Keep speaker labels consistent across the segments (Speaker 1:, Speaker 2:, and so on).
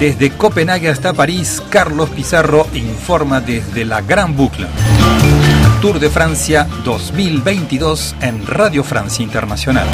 Speaker 1: Desde Copenhague hasta París, Carlos Pizarro informa desde la Gran Bucla. Tour de Francia 2022 en Radio Francia Internacional.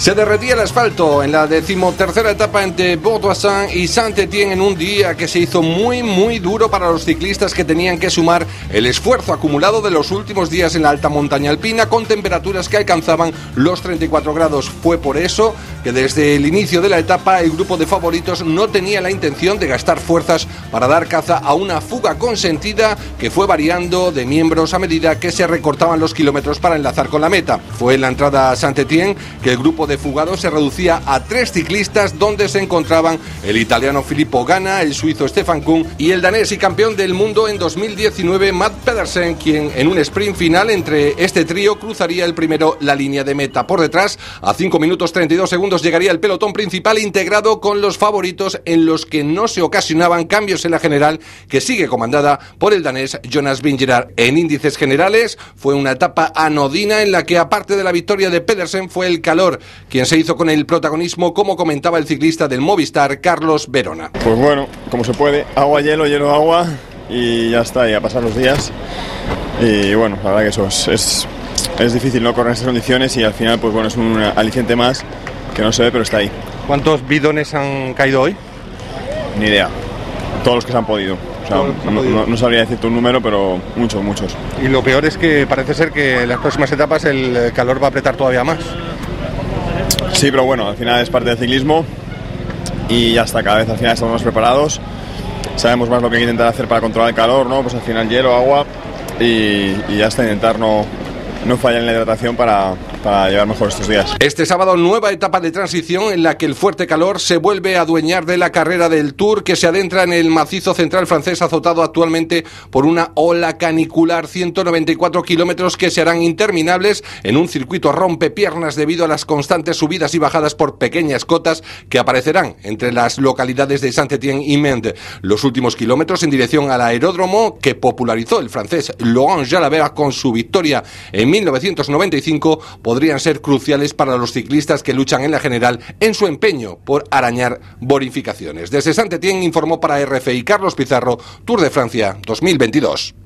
Speaker 2: Se derretía el asfalto en la decimotercera etapa entre Bordeaux y Saint-Étienne en un día que se hizo muy muy duro para los ciclistas que tenían que sumar el esfuerzo acumulado de los últimos días en la alta montaña alpina con temperaturas que alcanzaban los 34 grados. Fue por eso que desde el inicio de la etapa el grupo de favoritos no tenía la intención de gastar fuerzas para dar caza a una fuga consentida que fue variando de miembros a medida que se recortaban los kilómetros para enlazar con la meta. Fue en la entrada a Saint-Étienne que el grupo de fugados se reducía a tres ciclistas donde se encontraban el italiano Filippo Ganna, el suizo Stefan Kuhn y el danés y campeón del mundo en 2019 Matt Pedersen, quien en un sprint final entre este trío cruzaría el primero la línea de meta. Por detrás, a 5 minutos 32 segundos llegaría el pelotón principal integrado con los favoritos en los que no se ocasionaban cambios en la general que sigue comandada por el danés Jonas Vingegaard. En índices generales fue una etapa anodina en la que aparte de la victoria de Pedersen fue el calor quien se hizo con el protagonismo, como comentaba el ciclista del Movistar, Carlos Verona.
Speaker 3: Pues bueno, como se puede, agua, hielo, hielo, agua y ya está, y a pasar los días. Y bueno, la verdad que eso es, es, difícil no correr en esas condiciones y al final, pues bueno, es un aliciente más que no se ve, pero está ahí.
Speaker 2: ¿Cuántos bidones han caído hoy?
Speaker 3: Ni idea. Todos los que se han podido. O sea, no, no, sabría decirte un número, pero muchos, muchos.
Speaker 2: Y lo peor es que parece ser que en las próximas etapas el calor va a apretar todavía más.
Speaker 3: Sí, pero bueno, al final es parte del ciclismo y ya está, cada vez al final estamos más preparados, sabemos más lo que hay que intentar hacer para controlar el calor, ¿no? Pues al final hielo, agua y, y ya está, intentar no, no fallar en la hidratación para, para llevar mejor estos días.
Speaker 2: Este sábado nueva etapa de transición en la que el fuerte calor se vuelve a adueñar de la carrera del Tour que se adentra en el macizo central francés azotado actualmente por una ola canicular 194 kilómetros que se harán interminables en un circuito rompe piernas debido a las constantes subidas y bajadas por pequeñas cotas que aparecerán entre las localidades de Saint-Étienne y Mende. Los últimos kilómetros en dirección al aeródromo que popularizó el francés Laurent Jalabert con su victoria en 1995 podrían ser cruciales para los ciclistas que luchan en la general en su empeño por arañar bonificaciones. Desde Saint-Étienne informó para RFI Carlos Pizarro, Tour de Francia 2022.